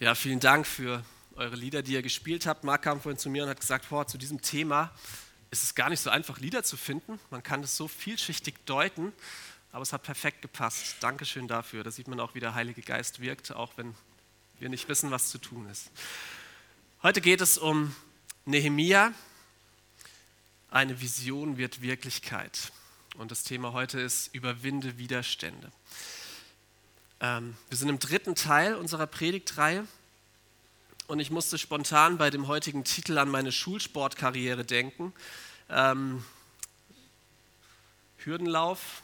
Ja, vielen Dank für eure Lieder, die ihr gespielt habt. Marc kam vorhin zu mir und hat gesagt, boah, zu diesem Thema ist es gar nicht so einfach, Lieder zu finden. Man kann es so vielschichtig deuten, aber es hat perfekt gepasst. Dankeschön dafür. Da sieht man auch, wie der Heilige Geist wirkt, auch wenn wir nicht wissen, was zu tun ist. Heute geht es um Nehemia. Eine Vision wird Wirklichkeit. Und das Thema heute ist Überwinde Widerstände. Ähm, wir sind im dritten Teil unserer Predigtreihe und ich musste spontan bei dem heutigen Titel an meine Schulsportkarriere denken. Ähm, Hürdenlauf.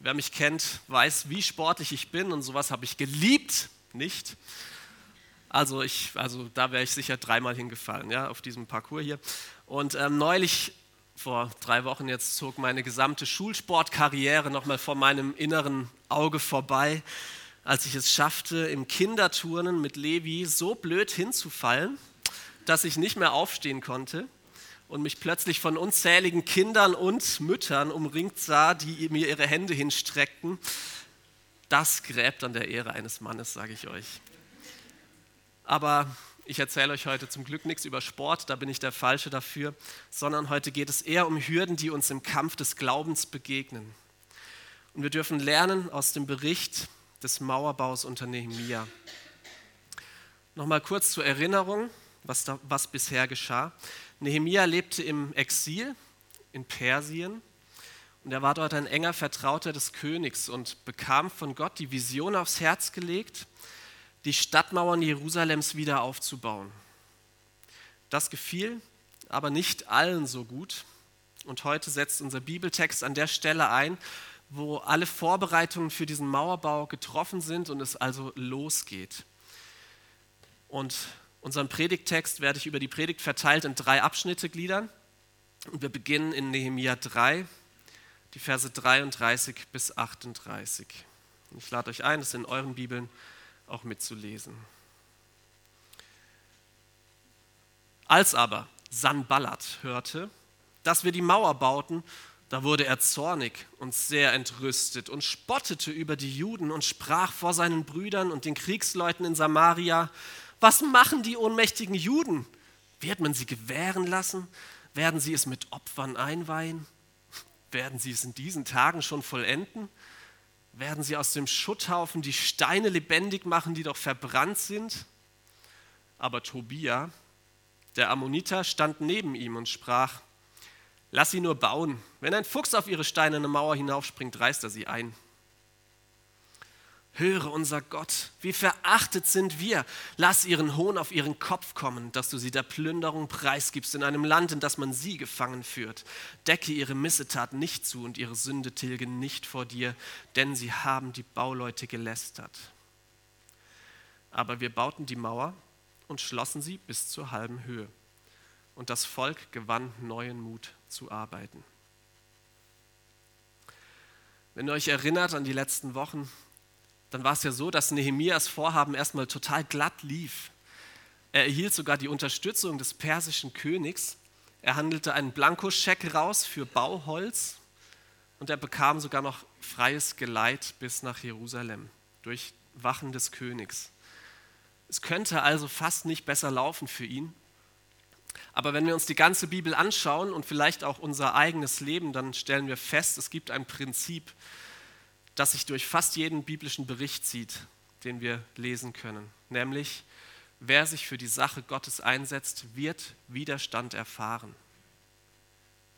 Wer mich kennt, weiß, wie sportlich ich bin und sowas habe ich geliebt, nicht? Also, ich, also da wäre ich sicher dreimal hingefallen, ja, auf diesem Parcours hier. Und ähm, neulich, vor drei Wochen jetzt, zog meine gesamte Schulsportkarriere nochmal vor meinem inneren Auge vorbei als ich es schaffte, im Kinderturnen mit Levi so blöd hinzufallen, dass ich nicht mehr aufstehen konnte und mich plötzlich von unzähligen Kindern und Müttern umringt sah, die mir ihre Hände hinstreckten. Das gräbt an der Ehre eines Mannes, sage ich euch. Aber ich erzähle euch heute zum Glück nichts über Sport, da bin ich der Falsche dafür, sondern heute geht es eher um Hürden, die uns im Kampf des Glaubens begegnen. Und wir dürfen lernen aus dem Bericht des Mauerbaus unter Nehemia. Nochmal kurz zur Erinnerung, was, da, was bisher geschah. Nehemia lebte im Exil in Persien und er war dort ein enger Vertrauter des Königs und bekam von Gott die Vision aufs Herz gelegt, die Stadtmauern Jerusalems wieder aufzubauen. Das gefiel aber nicht allen so gut. Und heute setzt unser Bibeltext an der Stelle ein, wo alle Vorbereitungen für diesen Mauerbau getroffen sind und es also losgeht. Und unseren Predigttext werde ich über die Predigt verteilt in drei Abschnitte gliedern. Und wir beginnen in Nehemia 3, die Verse 33 bis 38. Und ich lade euch ein, das in euren Bibeln auch mitzulesen. Als aber Sanballat hörte, dass wir die Mauer bauten da wurde er zornig und sehr entrüstet und spottete über die Juden und sprach vor seinen Brüdern und den Kriegsleuten in Samaria, was machen die ohnmächtigen Juden? Wird man sie gewähren lassen? Werden sie es mit Opfern einweihen? Werden sie es in diesen Tagen schon vollenden? Werden sie aus dem Schutthaufen die Steine lebendig machen, die doch verbrannt sind? Aber Tobia, der Ammoniter, stand neben ihm und sprach, Lass sie nur bauen. Wenn ein Fuchs auf ihre steinerne Mauer hinaufspringt, reißt er sie ein. Höre unser Gott, wie verachtet sind wir. Lass ihren Hohn auf ihren Kopf kommen, dass du sie der Plünderung preisgibst in einem Land, in das man sie gefangen führt. Decke ihre Missetat nicht zu und ihre Sünde tilge nicht vor dir, denn sie haben die Bauleute gelästert. Aber wir bauten die Mauer und schlossen sie bis zur halben Höhe. Und das Volk gewann neuen Mut zu arbeiten. Wenn ihr euch erinnert an die letzten Wochen, dann war es ja so, dass Nehemias Vorhaben erstmal total glatt lief. Er erhielt sogar die Unterstützung des persischen Königs. Er handelte einen Blankoscheck raus für Bauholz und er bekam sogar noch freies Geleit bis nach Jerusalem durch Wachen des Königs. Es könnte also fast nicht besser laufen für ihn. Aber wenn wir uns die ganze Bibel anschauen und vielleicht auch unser eigenes Leben, dann stellen wir fest, es gibt ein Prinzip, das sich durch fast jeden biblischen Bericht zieht, den wir lesen können. Nämlich, wer sich für die Sache Gottes einsetzt, wird Widerstand erfahren.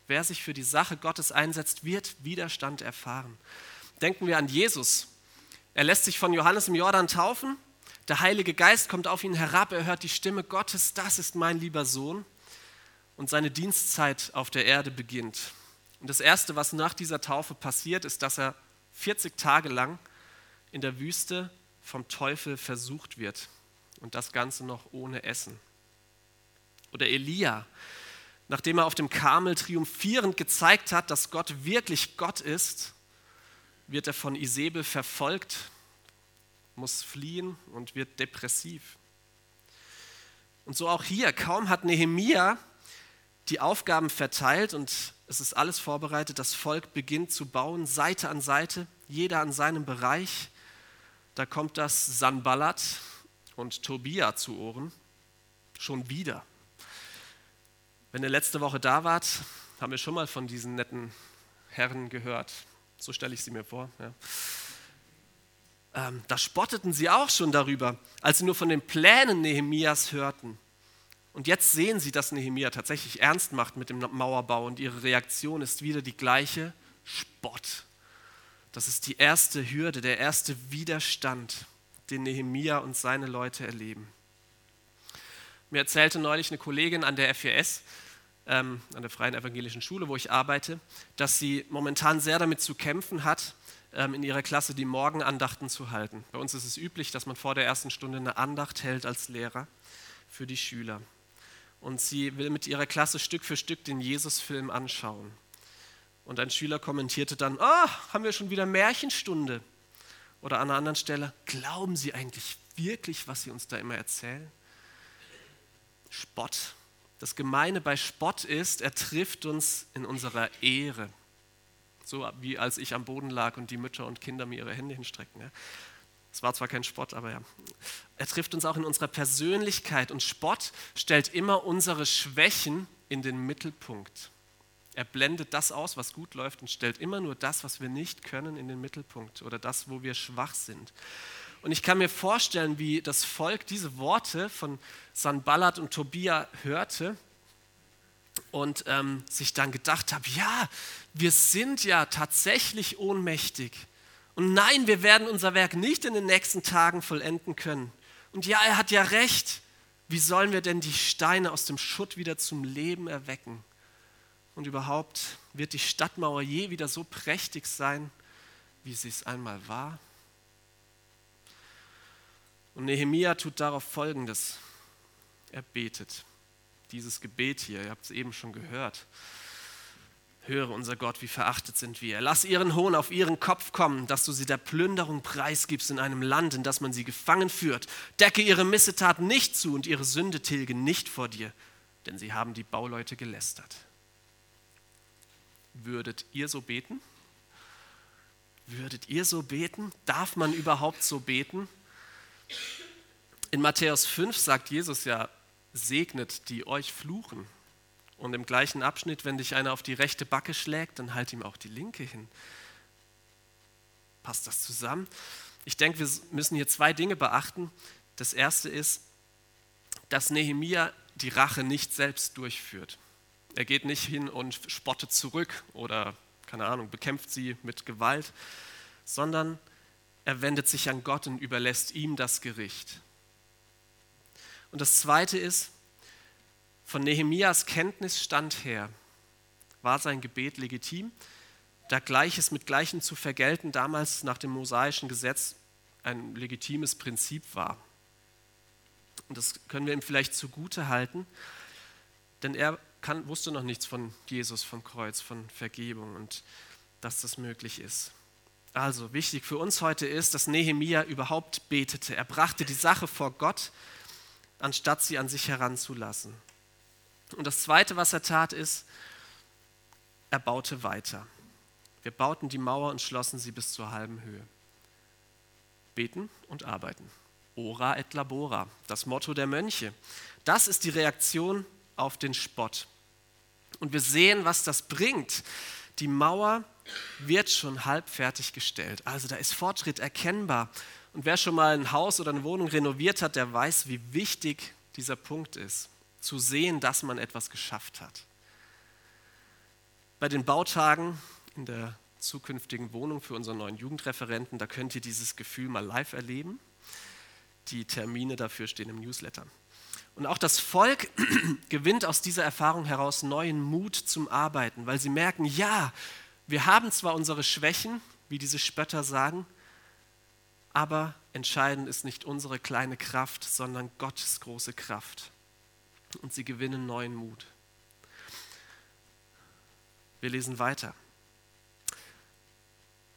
Wer sich für die Sache Gottes einsetzt, wird Widerstand erfahren. Denken wir an Jesus. Er lässt sich von Johannes im Jordan taufen. Der Heilige Geist kommt auf ihn herab. Er hört die Stimme Gottes. Das ist mein lieber Sohn und seine Dienstzeit auf der Erde beginnt. Und das Erste, was nach dieser Taufe passiert, ist, dass er 40 Tage lang in der Wüste vom Teufel versucht wird. Und das Ganze noch ohne Essen. Oder Elia, nachdem er auf dem Karmel triumphierend gezeigt hat, dass Gott wirklich Gott ist, wird er von Isabel verfolgt, muss fliehen und wird depressiv. Und so auch hier, kaum hat Nehemia die Aufgaben verteilt und es ist alles vorbereitet. Das Volk beginnt zu bauen, Seite an Seite, jeder an seinem Bereich. Da kommt das Sanballat und Tobia zu Ohren. Schon wieder. Wenn ihr letzte Woche da wart, haben wir schon mal von diesen netten Herren gehört. So stelle ich sie mir vor. Ja. Ähm, da spotteten sie auch schon darüber, als sie nur von den Plänen Nehemias hörten. Und jetzt sehen sie, dass Nehemia tatsächlich ernst macht mit dem Mauerbau und ihre Reaktion ist wieder die gleiche Spott. Das ist die erste Hürde, der erste Widerstand, den Nehemia und seine Leute erleben. Mir erzählte neulich eine Kollegin an der FES, ähm, an der Freien Evangelischen Schule, wo ich arbeite, dass sie momentan sehr damit zu kämpfen hat, in ihrer Klasse die Morgenandachten zu halten. Bei uns ist es üblich, dass man vor der ersten Stunde eine Andacht hält als Lehrer für die Schüler. Und sie will mit ihrer Klasse Stück für Stück den Jesus-Film anschauen. Und ein Schüler kommentierte dann, ah, oh, haben wir schon wieder Märchenstunde. Oder an einer anderen Stelle, glauben Sie eigentlich wirklich, was Sie uns da immer erzählen? Spott. Das Gemeine bei Spott ist, er trifft uns in unserer Ehre. So wie als ich am Boden lag und die Mütter und Kinder mir ihre Hände hinstrecken. Es war zwar kein Spott, aber ja. Er trifft uns auch in unserer Persönlichkeit und Spott stellt immer unsere Schwächen in den Mittelpunkt. Er blendet das aus, was gut läuft und stellt immer nur das, was wir nicht können, in den Mittelpunkt oder das, wo wir schwach sind. Und ich kann mir vorstellen, wie das Volk diese Worte von Sanballat und Tobia hörte und ähm, sich dann gedacht hat, ja, wir sind ja tatsächlich ohnmächtig. Und nein, wir werden unser Werk nicht in den nächsten Tagen vollenden können. Und ja, er hat ja recht. Wie sollen wir denn die Steine aus dem Schutt wieder zum Leben erwecken? Und überhaupt, wird die Stadtmauer je wieder so prächtig sein, wie sie es einmal war? Und Nehemia tut darauf Folgendes. Er betet. Dieses Gebet hier, ihr habt es eben schon gehört. Höre, unser Gott, wie verachtet sind wir. Lass ihren Hohn auf ihren Kopf kommen, dass du sie der Plünderung preisgibst in einem Land, in das man sie gefangen führt. Decke ihre Missetat nicht zu und ihre Sünde tilge nicht vor dir, denn sie haben die Bauleute gelästert. Würdet ihr so beten? Würdet ihr so beten? Darf man überhaupt so beten? In Matthäus 5 sagt Jesus ja, segnet die euch fluchen. Und im gleichen Abschnitt, wenn dich einer auf die rechte Backe schlägt, dann halt ihm auch die linke hin. Passt das zusammen? Ich denke, wir müssen hier zwei Dinge beachten. Das erste ist, dass Nehemia die Rache nicht selbst durchführt. Er geht nicht hin und spottet zurück oder, keine Ahnung, bekämpft sie mit Gewalt, sondern er wendet sich an Gott und überlässt ihm das Gericht. Und das Zweite ist, von Nehemias Kenntnisstand her war sein Gebet legitim, da Gleiches mit Gleichem zu vergelten damals nach dem mosaischen Gesetz ein legitimes Prinzip war. Und das können wir ihm vielleicht zugute halten, denn er kann, wusste noch nichts von Jesus, vom Kreuz, von Vergebung und dass das möglich ist. Also wichtig für uns heute ist, dass Nehemia überhaupt betete. Er brachte die Sache vor Gott, anstatt sie an sich heranzulassen. Und das Zweite, was er tat, ist, er baute weiter. Wir bauten die Mauer und schlossen sie bis zur halben Höhe. Beten und arbeiten. Ora et labora, das Motto der Mönche. Das ist die Reaktion auf den Spott. Und wir sehen, was das bringt. Die Mauer wird schon halb fertiggestellt. Also da ist Fortschritt erkennbar. Und wer schon mal ein Haus oder eine Wohnung renoviert hat, der weiß, wie wichtig dieser Punkt ist. Zu sehen, dass man etwas geschafft hat. Bei den Bautagen in der zukünftigen Wohnung für unseren neuen Jugendreferenten, da könnt ihr dieses Gefühl mal live erleben. Die Termine dafür stehen im Newsletter. Und auch das Volk gewinnt aus dieser Erfahrung heraus neuen Mut zum Arbeiten, weil sie merken, ja, wir haben zwar unsere Schwächen, wie diese Spötter sagen, aber entscheidend ist nicht unsere kleine Kraft, sondern Gottes große Kraft. Und sie gewinnen neuen Mut. Wir lesen weiter.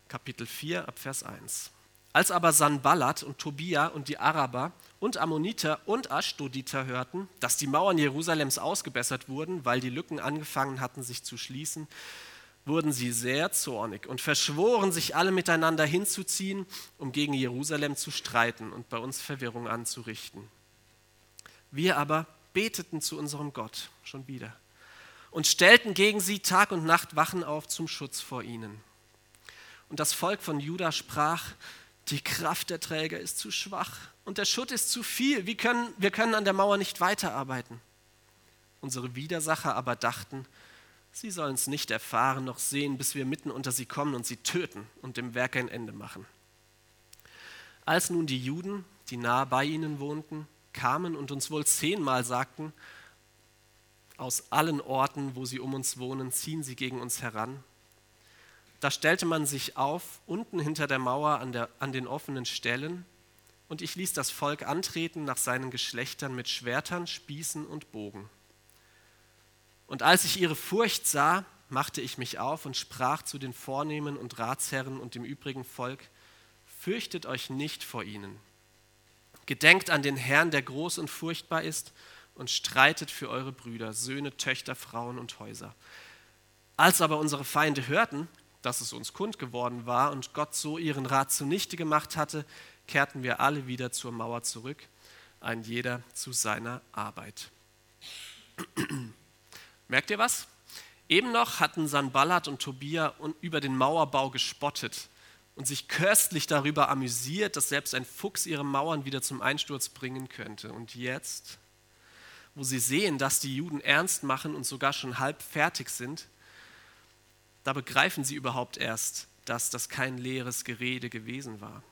Kapitel 4 ab Vers 1. Als aber Sanballat und Tobia und die Araber und Ammoniter und Ashdoditer hörten, dass die Mauern Jerusalems ausgebessert wurden, weil die Lücken angefangen hatten, sich zu schließen, wurden sie sehr zornig und verschworen, sich alle miteinander hinzuziehen, um gegen Jerusalem zu streiten und bei uns Verwirrung anzurichten. Wir aber beteten zu unserem Gott schon wieder und stellten gegen sie Tag und Nacht Wachen auf zum Schutz vor ihnen. Und das Volk von Juda sprach, die Kraft der Träger ist zu schwach und der Schutt ist zu viel. Wir können, wir können an der Mauer nicht weiterarbeiten. Unsere Widersacher aber dachten, sie sollen es nicht erfahren noch sehen, bis wir mitten unter sie kommen und sie töten und dem Werk ein Ende machen. Als nun die Juden, die nahe bei ihnen wohnten, kamen und uns wohl zehnmal sagten, aus allen Orten, wo sie um uns wohnen, ziehen sie gegen uns heran. Da stellte man sich auf, unten hinter der Mauer an, der, an den offenen Stellen, und ich ließ das Volk antreten nach seinen Geschlechtern mit Schwertern, Spießen und Bogen. Und als ich ihre Furcht sah, machte ich mich auf und sprach zu den Vornehmen und Ratsherren und dem übrigen Volk, fürchtet euch nicht vor ihnen. Gedenkt an den Herrn, der groß und furchtbar ist, und streitet für eure Brüder, Söhne, Töchter, Frauen und Häuser. Als aber unsere Feinde hörten, dass es uns kund geworden war und Gott so ihren Rat zunichte gemacht hatte, kehrten wir alle wieder zur Mauer zurück, ein jeder zu seiner Arbeit. Merkt ihr was? Eben noch hatten Sanballat und Tobia über den Mauerbau gespottet und sich köstlich darüber amüsiert, dass selbst ein Fuchs ihre Mauern wieder zum Einsturz bringen könnte. Und jetzt, wo sie sehen, dass die Juden ernst machen und sogar schon halb fertig sind, da begreifen sie überhaupt erst, dass das kein leeres Gerede gewesen war.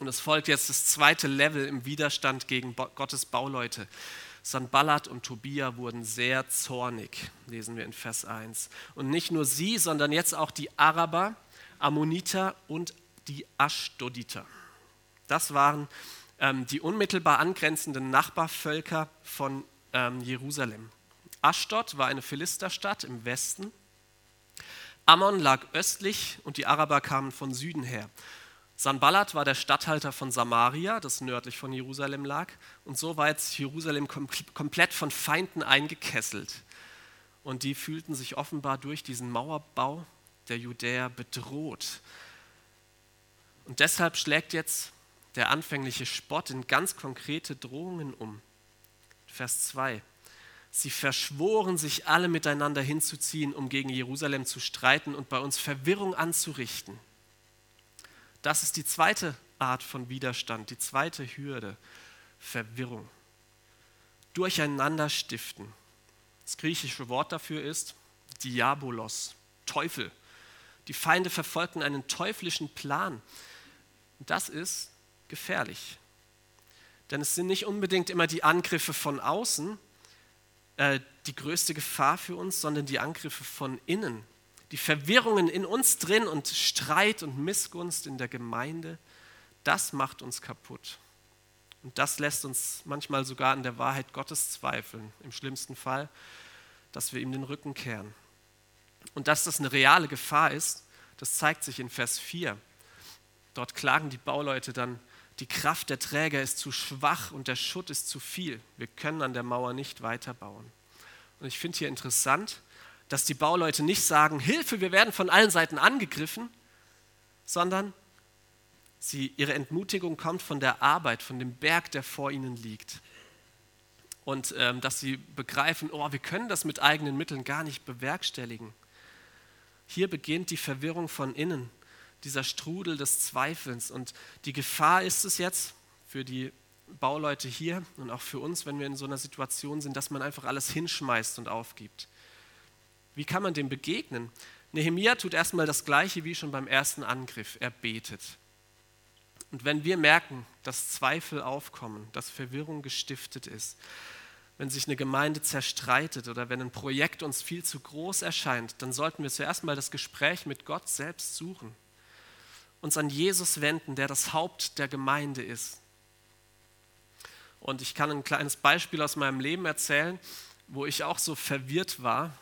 Und es folgt jetzt das zweite Level im Widerstand gegen Gottes Bauleute. Sanballat und Tobia wurden sehr zornig, lesen wir in Vers 1. Und nicht nur sie, sondern jetzt auch die Araber, Ammoniter und die Aschdoditer. Das waren ähm, die unmittelbar angrenzenden Nachbarvölker von ähm, Jerusalem. Aschdod war eine Philisterstadt im Westen. Ammon lag östlich und die Araber kamen von Süden her. Sanballat war der Statthalter von Samaria, das nördlich von Jerusalem lag. Und so war jetzt Jerusalem komplett von Feinden eingekesselt. Und die fühlten sich offenbar durch diesen Mauerbau der Judäer bedroht. Und deshalb schlägt jetzt der anfängliche Spott in ganz konkrete Drohungen um. Vers 2. Sie verschworen sich alle miteinander hinzuziehen, um gegen Jerusalem zu streiten und bei uns Verwirrung anzurichten. Das ist die zweite Art von Widerstand, die zweite Hürde, Verwirrung. Durcheinander stiften. Das griechische Wort dafür ist Diabolos, Teufel. Die Feinde verfolgten einen teuflischen Plan. Das ist gefährlich. Denn es sind nicht unbedingt immer die Angriffe von außen äh, die größte Gefahr für uns, sondern die Angriffe von innen, die Verwirrungen in uns drin und Streit und Missgunst in der Gemeinde, das macht uns kaputt. Und das lässt uns manchmal sogar an der Wahrheit Gottes zweifeln, im schlimmsten Fall, dass wir ihm den Rücken kehren. Und dass das eine reale Gefahr ist, das zeigt sich in Vers 4. Dort klagen die Bauleute dann, die Kraft der Träger ist zu schwach und der Schutt ist zu viel. Wir können an der Mauer nicht weiterbauen. Und ich finde hier interessant, dass die Bauleute nicht sagen, Hilfe, wir werden von allen Seiten angegriffen, sondern sie, ihre Entmutigung kommt von der Arbeit, von dem Berg, der vor ihnen liegt. Und ähm, dass sie begreifen, oh, wir können das mit eigenen Mitteln gar nicht bewerkstelligen. Hier beginnt die Verwirrung von innen, dieser Strudel des Zweifelns. Und die Gefahr ist es jetzt für die Bauleute hier und auch für uns, wenn wir in so einer Situation sind, dass man einfach alles hinschmeißt und aufgibt. Wie kann man dem begegnen? Nehemia tut erstmal das Gleiche wie schon beim ersten Angriff. Er betet. Und wenn wir merken, dass Zweifel aufkommen, dass Verwirrung gestiftet ist, wenn sich eine Gemeinde zerstreitet oder wenn ein Projekt uns viel zu groß erscheint, dann sollten wir zuerst mal das Gespräch mit Gott selbst suchen. Uns an Jesus wenden, der das Haupt der Gemeinde ist. Und ich kann ein kleines Beispiel aus meinem Leben erzählen, wo ich auch so verwirrt war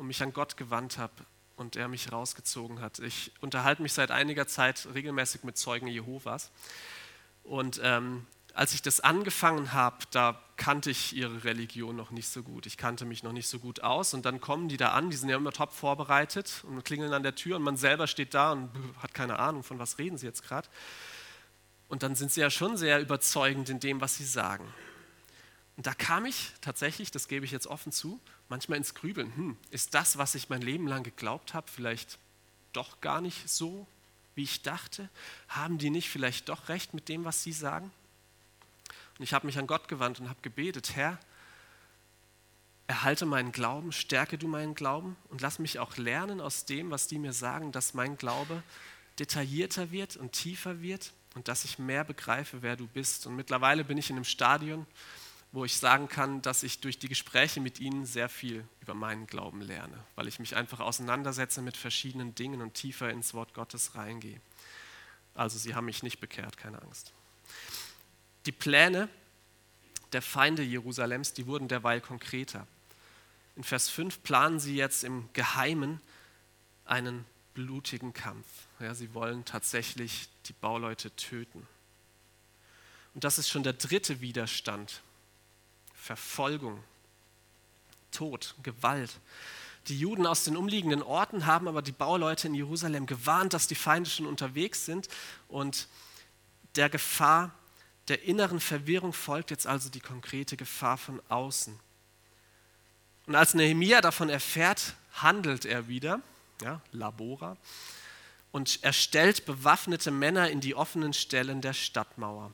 und mich an Gott gewandt habe und er mich rausgezogen hat. Ich unterhalte mich seit einiger Zeit regelmäßig mit Zeugen Jehovas. Und ähm, als ich das angefangen habe, da kannte ich ihre Religion noch nicht so gut. Ich kannte mich noch nicht so gut aus. Und dann kommen die da an, die sind ja immer top vorbereitet und klingeln an der Tür und man selber steht da und hat keine Ahnung, von was reden sie jetzt gerade. Und dann sind sie ja schon sehr überzeugend in dem, was sie sagen. Und da kam ich tatsächlich, das gebe ich jetzt offen zu, manchmal ins Grübeln. Hm, ist das, was ich mein Leben lang geglaubt habe, vielleicht doch gar nicht so, wie ich dachte? Haben die nicht vielleicht doch recht mit dem, was sie sagen? Und ich habe mich an Gott gewandt und habe gebetet, Herr, erhalte meinen Glauben, stärke du meinen Glauben und lass mich auch lernen aus dem, was die mir sagen, dass mein Glaube detaillierter wird und tiefer wird und dass ich mehr begreife, wer du bist. Und mittlerweile bin ich in einem Stadion, wo ich sagen kann, dass ich durch die Gespräche mit ihnen sehr viel über meinen Glauben lerne, weil ich mich einfach auseinandersetze mit verschiedenen Dingen und tiefer ins Wort Gottes reingehe. Also sie haben mich nicht bekehrt, keine Angst. Die Pläne der Feinde Jerusalems, die wurden derweil konkreter. In Vers 5 planen sie jetzt im Geheimen einen blutigen Kampf. Ja, sie wollen tatsächlich die Bauleute töten. Und das ist schon der dritte Widerstand, Verfolgung, Tod, Gewalt. Die Juden aus den umliegenden Orten haben aber die Bauleute in Jerusalem gewarnt, dass die Feinde schon unterwegs sind und der Gefahr der inneren Verwirrung folgt jetzt also die konkrete Gefahr von außen. Und als Nehemia davon erfährt, handelt er wieder, ja, Labora, und er stellt bewaffnete Männer in die offenen Stellen der Stadtmauer.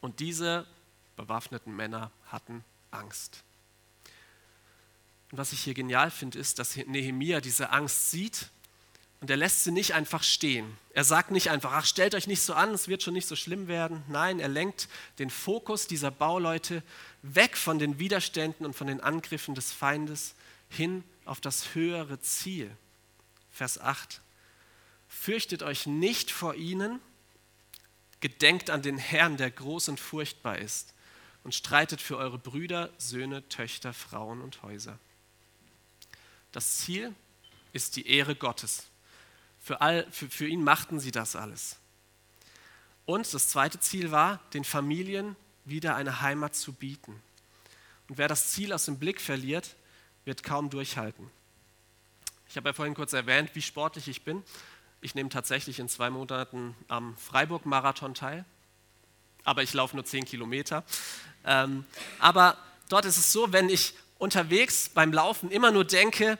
Und diese bewaffneten Männer hatten Angst. Und was ich hier genial finde, ist, dass Nehemia diese Angst sieht und er lässt sie nicht einfach stehen. Er sagt nicht einfach, ach, stellt euch nicht so an, es wird schon nicht so schlimm werden. Nein, er lenkt den Fokus dieser Bauleute weg von den Widerständen und von den Angriffen des Feindes hin auf das höhere Ziel. Vers 8. Fürchtet euch nicht vor ihnen, gedenkt an den Herrn, der groß und furchtbar ist und streitet für eure Brüder, Söhne, Töchter, Frauen und Häuser. Das Ziel ist die Ehre Gottes. Für, all, für, für ihn machten sie das alles. Und das zweite Ziel war, den Familien wieder eine Heimat zu bieten. Und wer das Ziel aus dem Blick verliert, wird kaum durchhalten. Ich habe ja vorhin kurz erwähnt, wie sportlich ich bin. Ich nehme tatsächlich in zwei Monaten am Freiburg-Marathon teil, aber ich laufe nur zehn Kilometer. Ähm, aber dort ist es so, wenn ich unterwegs beim Laufen immer nur denke,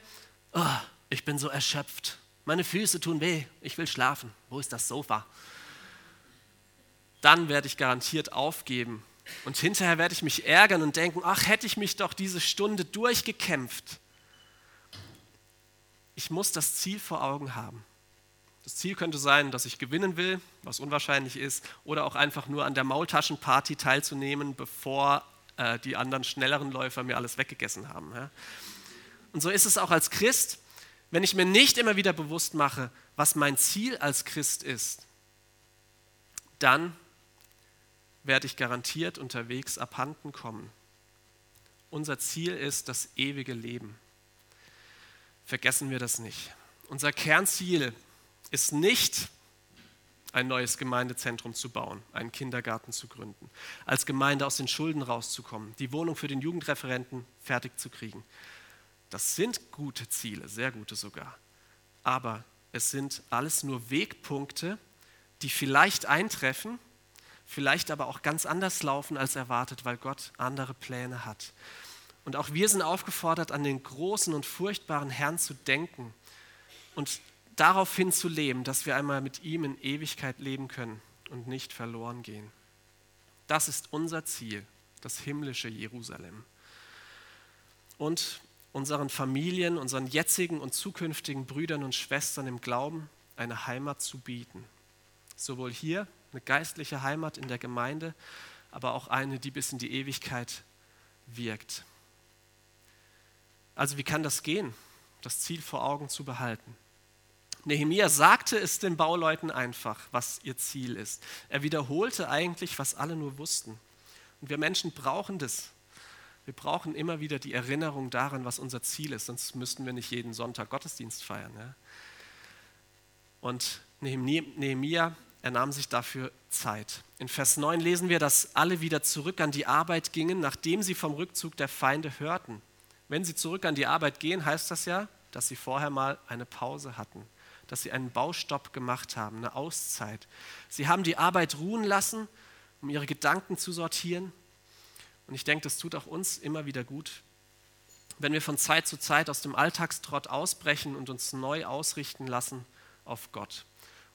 oh, ich bin so erschöpft, meine Füße tun weh, ich will schlafen, wo ist das Sofa? Dann werde ich garantiert aufgeben. Und hinterher werde ich mich ärgern und denken, ach, hätte ich mich doch diese Stunde durchgekämpft. Ich muss das Ziel vor Augen haben. Das Ziel könnte sein, dass ich gewinnen will, was unwahrscheinlich ist, oder auch einfach nur an der Maultaschenparty teilzunehmen, bevor äh, die anderen schnelleren Läufer mir alles weggegessen haben. Ja? Und so ist es auch als Christ, wenn ich mir nicht immer wieder bewusst mache, was mein Ziel als Christ ist, dann werde ich garantiert unterwegs abhanden kommen. Unser Ziel ist das ewige Leben. Vergessen wir das nicht. Unser Kernziel ist nicht, ein neues Gemeindezentrum zu bauen, einen Kindergarten zu gründen, als Gemeinde aus den Schulden rauszukommen, die Wohnung für den Jugendreferenten fertig zu kriegen. Das sind gute Ziele, sehr gute sogar. Aber es sind alles nur Wegpunkte, die vielleicht eintreffen, vielleicht aber auch ganz anders laufen als erwartet, weil Gott andere Pläne hat. Und auch wir sind aufgefordert, an den großen und furchtbaren Herrn zu denken und daraufhin zu leben, dass wir einmal mit ihm in Ewigkeit leben können und nicht verloren gehen. Das ist unser Ziel, das himmlische Jerusalem. Und unseren Familien, unseren jetzigen und zukünftigen Brüdern und Schwestern im Glauben eine Heimat zu bieten. Sowohl hier eine geistliche Heimat in der Gemeinde, aber auch eine, die bis in die Ewigkeit wirkt. Also wie kann das gehen, das Ziel vor Augen zu behalten? Nehemia sagte es den Bauleuten einfach, was ihr Ziel ist. Er wiederholte eigentlich, was alle nur wussten. Und wir Menschen brauchen das. Wir brauchen immer wieder die Erinnerung daran, was unser Ziel ist, sonst müssten wir nicht jeden Sonntag Gottesdienst feiern. Ja? Und Nehemia er nahm sich dafür Zeit. In Vers 9 lesen wir, dass alle wieder zurück an die Arbeit gingen, nachdem sie vom Rückzug der Feinde hörten. Wenn sie zurück an die Arbeit gehen, heißt das ja, dass sie vorher mal eine Pause hatten, dass sie einen Baustopp gemacht haben, eine Auszeit. Sie haben die Arbeit ruhen lassen, um ihre Gedanken zu sortieren. Und ich denke, das tut auch uns immer wieder gut, wenn wir von Zeit zu Zeit aus dem Alltagstrott ausbrechen und uns neu ausrichten lassen auf Gott,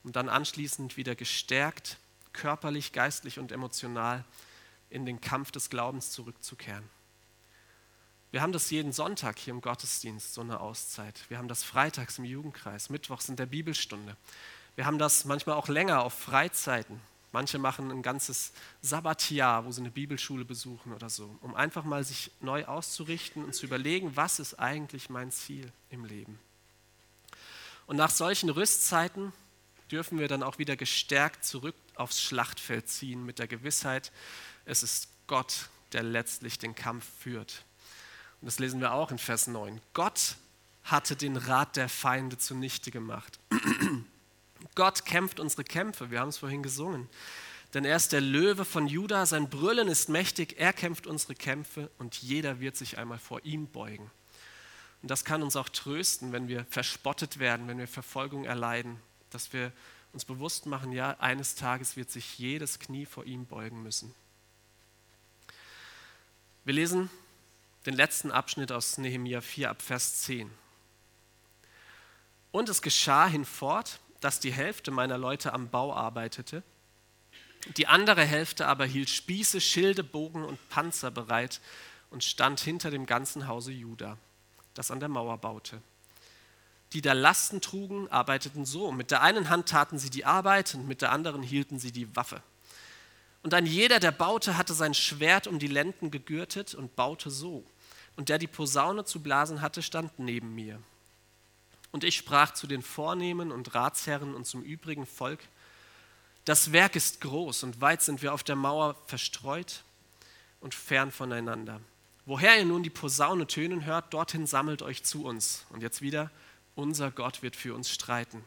um dann anschließend wieder gestärkt, körperlich, geistlich und emotional in den Kampf des Glaubens zurückzukehren. Wir haben das jeden Sonntag hier im Gottesdienst, so eine Auszeit. Wir haben das freitags im Jugendkreis, mittwochs in der Bibelstunde. Wir haben das manchmal auch länger auf Freizeiten. Manche machen ein ganzes Sabbatjahr, wo sie eine Bibelschule besuchen oder so, um einfach mal sich neu auszurichten und zu überlegen, was ist eigentlich mein Ziel im Leben. Und nach solchen Rüstzeiten dürfen wir dann auch wieder gestärkt zurück aufs Schlachtfeld ziehen mit der Gewissheit, es ist Gott, der letztlich den Kampf führt. Und das lesen wir auch in Vers 9. Gott hatte den Rat der Feinde zunichte gemacht. Gott kämpft unsere Kämpfe, wir haben es vorhin gesungen. Denn er ist der Löwe von Juda, sein Brüllen ist mächtig, er kämpft unsere Kämpfe und jeder wird sich einmal vor ihm beugen. Und das kann uns auch trösten, wenn wir verspottet werden, wenn wir Verfolgung erleiden, dass wir uns bewusst machen, ja, eines Tages wird sich jedes Knie vor ihm beugen müssen. Wir lesen den letzten Abschnitt aus Nehemia 4 ab Vers 10. Und es geschah hinfort, dass die Hälfte meiner Leute am Bau arbeitete, die andere Hälfte aber hielt Spieße, Schilde, Bogen und Panzer bereit und stand hinter dem ganzen Hause Juda, das an der Mauer baute. Die da Lasten trugen, arbeiteten so. Mit der einen Hand taten sie die Arbeit und mit der anderen hielten sie die Waffe. Und ein jeder, der baute, hatte sein Schwert um die Lenden gegürtet und baute so. Und der die Posaune zu blasen hatte, stand neben mir. Und ich sprach zu den Vornehmen und Ratsherren und zum übrigen Volk, das Werk ist groß und weit sind wir auf der Mauer verstreut und fern voneinander. Woher ihr nun die Posaune tönen hört, dorthin sammelt euch zu uns. Und jetzt wieder, unser Gott wird für uns streiten.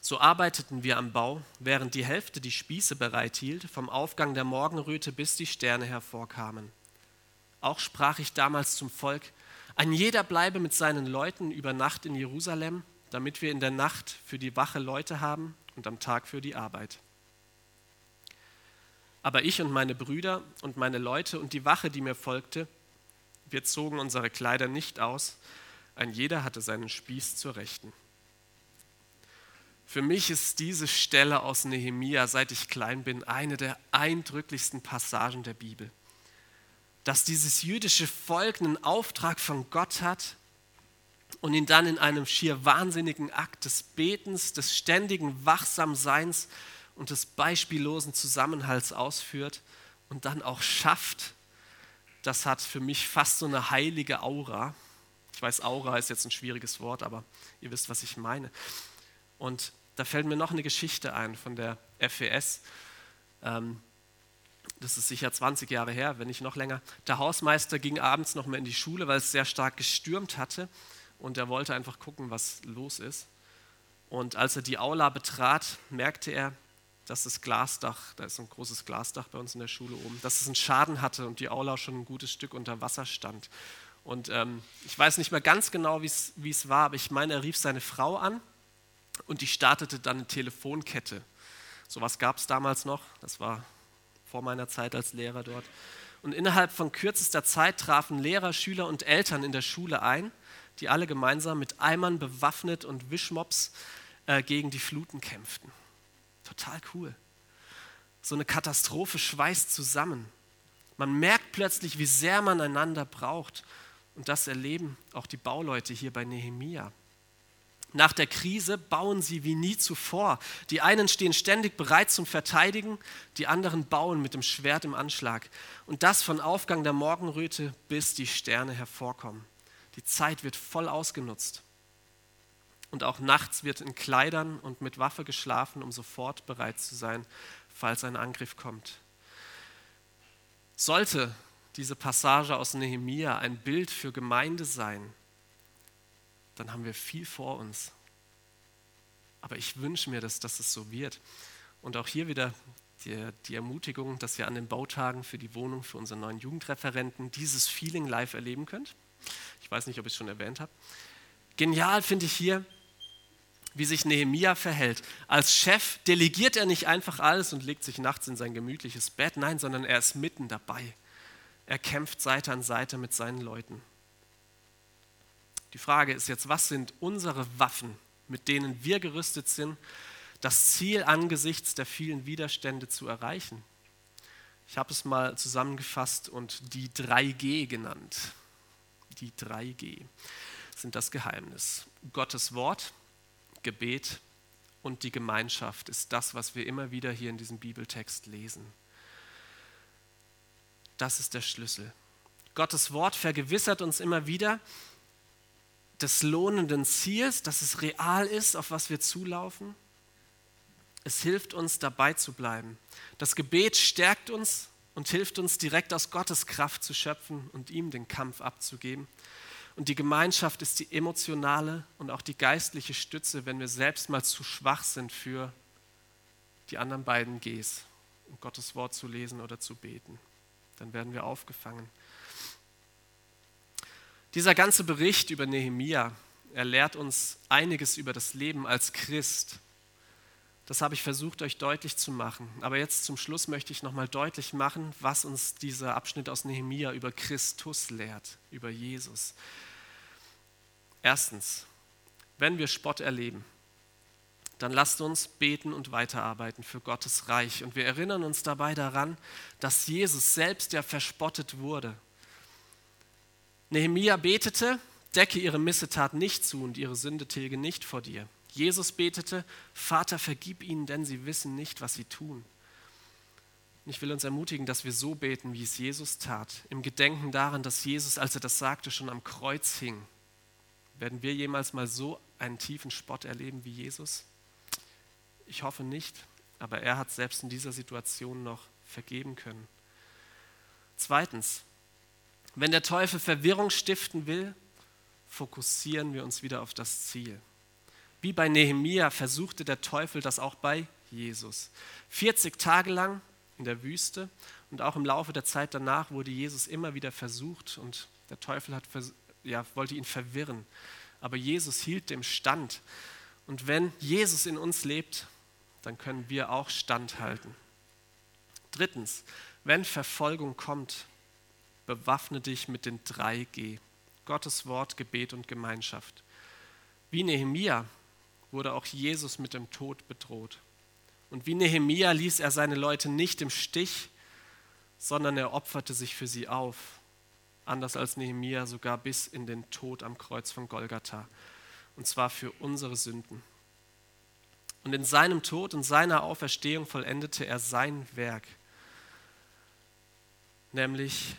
So arbeiteten wir am Bau, während die Hälfte die Spieße bereithielt, vom Aufgang der Morgenröte bis die Sterne hervorkamen. Auch sprach ich damals zum Volk, ein jeder bleibe mit seinen Leuten über Nacht in Jerusalem, damit wir in der Nacht für die Wache Leute haben und am Tag für die Arbeit. Aber ich und meine Brüder und meine Leute und die Wache, die mir folgte, wir zogen unsere Kleider nicht aus, ein jeder hatte seinen Spieß zur Rechten. Für mich ist diese Stelle aus Nehemia, seit ich klein bin, eine der eindrücklichsten Passagen der Bibel. Dass dieses jüdische Volk einen Auftrag von Gott hat und ihn dann in einem schier wahnsinnigen Akt des Betens, des ständigen Wachsamseins und des beispiellosen Zusammenhalts ausführt und dann auch schafft, das hat für mich fast so eine heilige Aura. Ich weiß, Aura ist jetzt ein schwieriges Wort, aber ihr wisst, was ich meine. Und da fällt mir noch eine Geschichte ein von der FES. Ähm, das ist sicher 20 Jahre her, wenn nicht noch länger. Der Hausmeister ging abends noch mal in die Schule, weil es sehr stark gestürmt hatte und er wollte einfach gucken, was los ist. Und als er die Aula betrat, merkte er, dass das Glasdach, da ist ein großes Glasdach bei uns in der Schule oben, dass es einen Schaden hatte und die Aula schon ein gutes Stück unter Wasser stand. Und ähm, ich weiß nicht mehr ganz genau, wie es war, aber ich meine, er rief seine Frau an und die startete dann eine Telefonkette. So was gab es damals noch, das war vor meiner Zeit als Lehrer dort. Und innerhalb von kürzester Zeit trafen Lehrer, Schüler und Eltern in der Schule ein, die alle gemeinsam mit Eimern bewaffnet und Wischmops äh, gegen die Fluten kämpften. Total cool. So eine Katastrophe schweißt zusammen. Man merkt plötzlich, wie sehr man einander braucht. Und das erleben auch die Bauleute hier bei Nehemia. Nach der Krise bauen sie wie nie zuvor. Die einen stehen ständig bereit zum Verteidigen, die anderen bauen mit dem Schwert im Anschlag. Und das von Aufgang der Morgenröte bis die Sterne hervorkommen. Die Zeit wird voll ausgenutzt. Und auch nachts wird in Kleidern und mit Waffe geschlafen, um sofort bereit zu sein, falls ein Angriff kommt. Sollte diese Passage aus Nehemia ein Bild für Gemeinde sein, dann haben wir viel vor uns. Aber ich wünsche mir, dass, dass es so wird. Und auch hier wieder die, die Ermutigung, dass ihr an den Bautagen für die Wohnung für unseren neuen Jugendreferenten dieses Feeling live erleben könnt. Ich weiß nicht, ob ich es schon erwähnt habe. Genial finde ich hier, wie sich Nehemia verhält. Als Chef delegiert er nicht einfach alles und legt sich nachts in sein gemütliches Bett, nein, sondern er ist mitten dabei. Er kämpft Seite an Seite mit seinen Leuten. Die Frage ist jetzt, was sind unsere Waffen, mit denen wir gerüstet sind, das Ziel angesichts der vielen Widerstände zu erreichen? Ich habe es mal zusammengefasst und die 3G genannt. Die 3G sind das Geheimnis. Gottes Wort, Gebet und die Gemeinschaft ist das, was wir immer wieder hier in diesem Bibeltext lesen. Das ist der Schlüssel. Gottes Wort vergewissert uns immer wieder des lohnenden Ziels, dass es real ist, auf was wir zulaufen. Es hilft uns, dabei zu bleiben. Das Gebet stärkt uns und hilft uns, direkt aus Gottes Kraft zu schöpfen und ihm den Kampf abzugeben. Und die Gemeinschaft ist die emotionale und auch die geistliche Stütze, wenn wir selbst mal zu schwach sind für die anderen beiden Gs, um Gottes Wort zu lesen oder zu beten. Dann werden wir aufgefangen. Dieser ganze Bericht über Nehemia, er lehrt uns einiges über das Leben als Christ. Das habe ich versucht, euch deutlich zu machen. Aber jetzt zum Schluss möchte ich nochmal deutlich machen, was uns dieser Abschnitt aus Nehemia über Christus lehrt, über Jesus. Erstens, wenn wir Spott erleben, dann lasst uns beten und weiterarbeiten für Gottes Reich. Und wir erinnern uns dabei daran, dass Jesus selbst ja verspottet wurde. Nehemia betete, decke ihre Missetat nicht zu und ihre Sünde tilge nicht vor dir. Jesus betete, Vater, vergib ihnen, denn sie wissen nicht, was sie tun. Und ich will uns ermutigen, dass wir so beten, wie es Jesus tat, im Gedenken daran, dass Jesus, als er das sagte, schon am Kreuz hing werden wir jemals mal so einen tiefen Spott erleben wie Jesus? Ich hoffe nicht, aber er hat selbst in dieser Situation noch vergeben können. Zweitens, wenn der Teufel Verwirrung stiften will, fokussieren wir uns wieder auf das Ziel. Wie bei Nehemia versuchte der Teufel das auch bei Jesus. 40 Tage lang in der Wüste und auch im Laufe der Zeit danach wurde Jesus immer wieder versucht und der Teufel hat ja, wollte ihn verwirren. Aber Jesus hielt dem Stand. Und wenn Jesus in uns lebt, dann können wir auch standhalten. Drittens, wenn Verfolgung kommt, bewaffne dich mit den drei G. Gottes Wort, Gebet und Gemeinschaft. Wie Nehemia wurde auch Jesus mit dem Tod bedroht. Und wie Nehemia ließ er seine Leute nicht im Stich, sondern er opferte sich für sie auf anders als Nehemia sogar bis in den Tod am Kreuz von Golgatha. Und zwar für unsere Sünden. Und in seinem Tod und seiner Auferstehung vollendete er sein Werk, nämlich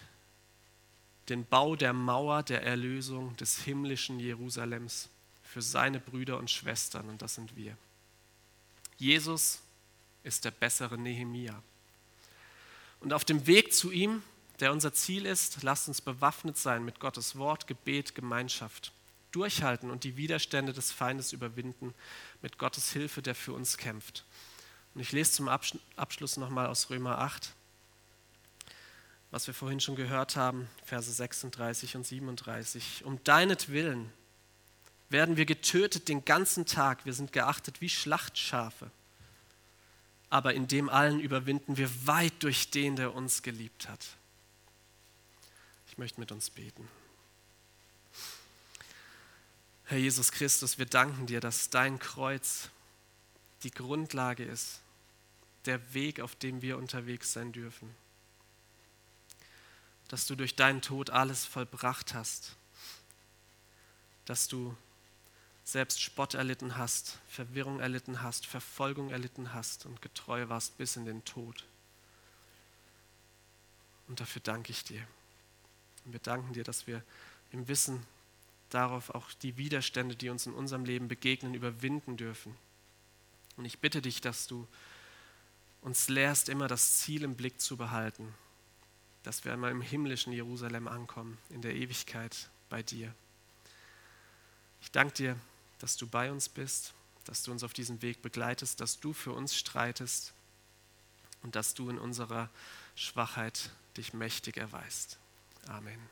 den Bau der Mauer der Erlösung des himmlischen Jerusalems für seine Brüder und Schwestern, und das sind wir. Jesus ist der bessere Nehemia. Und auf dem Weg zu ihm der unser Ziel ist, lasst uns bewaffnet sein mit Gottes Wort, Gebet, Gemeinschaft. Durchhalten und die Widerstände des Feindes überwinden mit Gottes Hilfe, der für uns kämpft. Und ich lese zum Abschluss nochmal aus Römer 8, was wir vorhin schon gehört haben, Verse 36 und 37. Um deinetwillen werden wir getötet den ganzen Tag, wir sind geachtet wie Schlachtschafe. Aber in dem allen überwinden wir weit durch den, der uns geliebt hat möchte mit uns beten. Herr Jesus Christus, wir danken dir, dass dein Kreuz die Grundlage ist, der Weg, auf dem wir unterwegs sein dürfen. Dass du durch deinen Tod alles vollbracht hast. Dass du selbst Spott erlitten hast, Verwirrung erlitten hast, Verfolgung erlitten hast und getreu warst bis in den Tod. Und dafür danke ich dir. Und wir danken dir, dass wir im Wissen darauf auch die Widerstände, die uns in unserem Leben begegnen, überwinden dürfen. Und ich bitte dich, dass du uns lehrst, immer das Ziel im Blick zu behalten, dass wir einmal im himmlischen Jerusalem ankommen, in der Ewigkeit bei dir. Ich danke dir, dass du bei uns bist, dass du uns auf diesem Weg begleitest, dass du für uns streitest und dass du in unserer Schwachheit dich mächtig erweist. Amen.